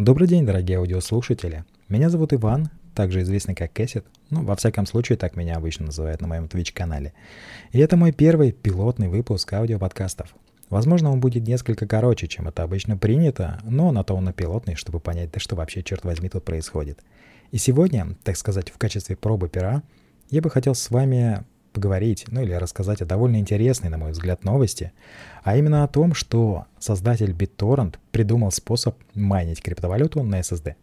Добрый день, дорогие аудиослушатели. Меня зовут Иван, также известный как Кэссет. Ну, во всяком случае, так меня обычно называют на моем Twitch-канале. И это мой первый пилотный выпуск аудиоподкастов. Возможно, он будет несколько короче, чем это обычно принято, но на то он и пилотный, чтобы понять, да что вообще, черт возьми, тут происходит. И сегодня, так сказать, в качестве пробы пера, я бы хотел с вами поговорить, ну или рассказать о довольно интересной, на мой взгляд, новости, а именно о том, что создатель BitTorrent придумал способ майнить криптовалюту на SSD.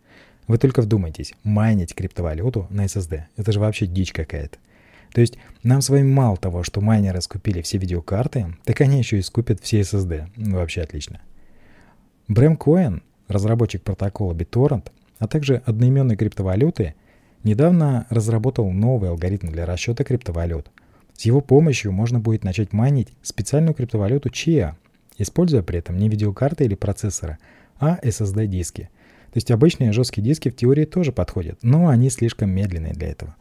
Вы только вдумайтесь, майнить криптовалюту на SSD. Это же вообще дичь какая-то. То есть нам с вами мало того, что майнеры скупили все видеокарты, так они еще и скупят все SSD. Ну, вообще отлично. Брэм Коэн, разработчик протокола BitTorrent, а также одноименной криптовалюты – недавно разработал новый алгоритм для расчета криптовалют. С его помощью можно будет начать майнить специальную криптовалюту Chia, используя при этом не видеокарты или процессоры, а SSD-диски. То есть обычные жесткие диски в теории тоже подходят, но они слишком медленные для этого.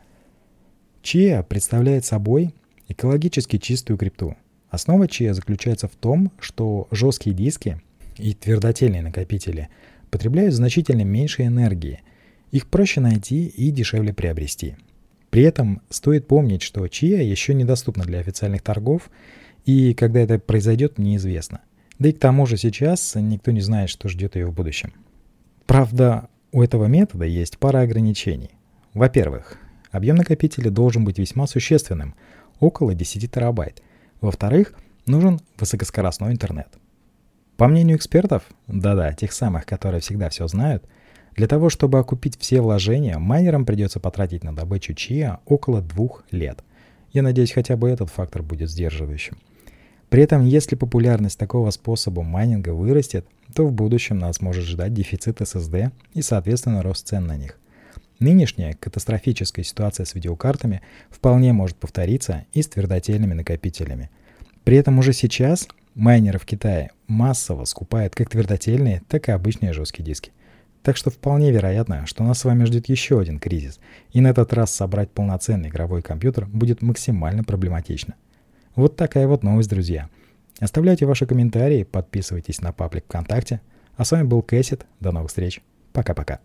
Chia представляет собой экологически чистую крипту. Основа Chia заключается в том, что жесткие диски и твердотельные накопители потребляют значительно меньше энергии – их проще найти и дешевле приобрести. При этом стоит помнить, что чия еще недоступна для официальных торгов, и когда это произойдет, неизвестно. Да и к тому же сейчас никто не знает, что ждет ее в будущем. Правда, у этого метода есть пара ограничений. Во-первых, объем накопителя должен быть весьма существенным, около 10 терабайт. Во-вторых, нужен высокоскоростной интернет. По мнению экспертов, да-да, тех самых, которые всегда все знают, для того, чтобы окупить все вложения, майнерам придется потратить на добычу чия около двух лет. Я надеюсь, хотя бы этот фактор будет сдерживающим. При этом, если популярность такого способа майнинга вырастет, то в будущем нас может ждать дефицит SSD и, соответственно, рост цен на них. Нынешняя катастрофическая ситуация с видеокартами вполне может повториться и с твердотельными накопителями. При этом уже сейчас майнеры в Китае массово скупают как твердотельные, так и обычные жесткие диски. Так что вполне вероятно, что нас с вами ждет еще один кризис, и на этот раз собрать полноценный игровой компьютер будет максимально проблематично. Вот такая вот новость, друзья. Оставляйте ваши комментарии, подписывайтесь на паблик ВКонтакте. А с вами был Кэссет. До новых встреч. Пока-пока.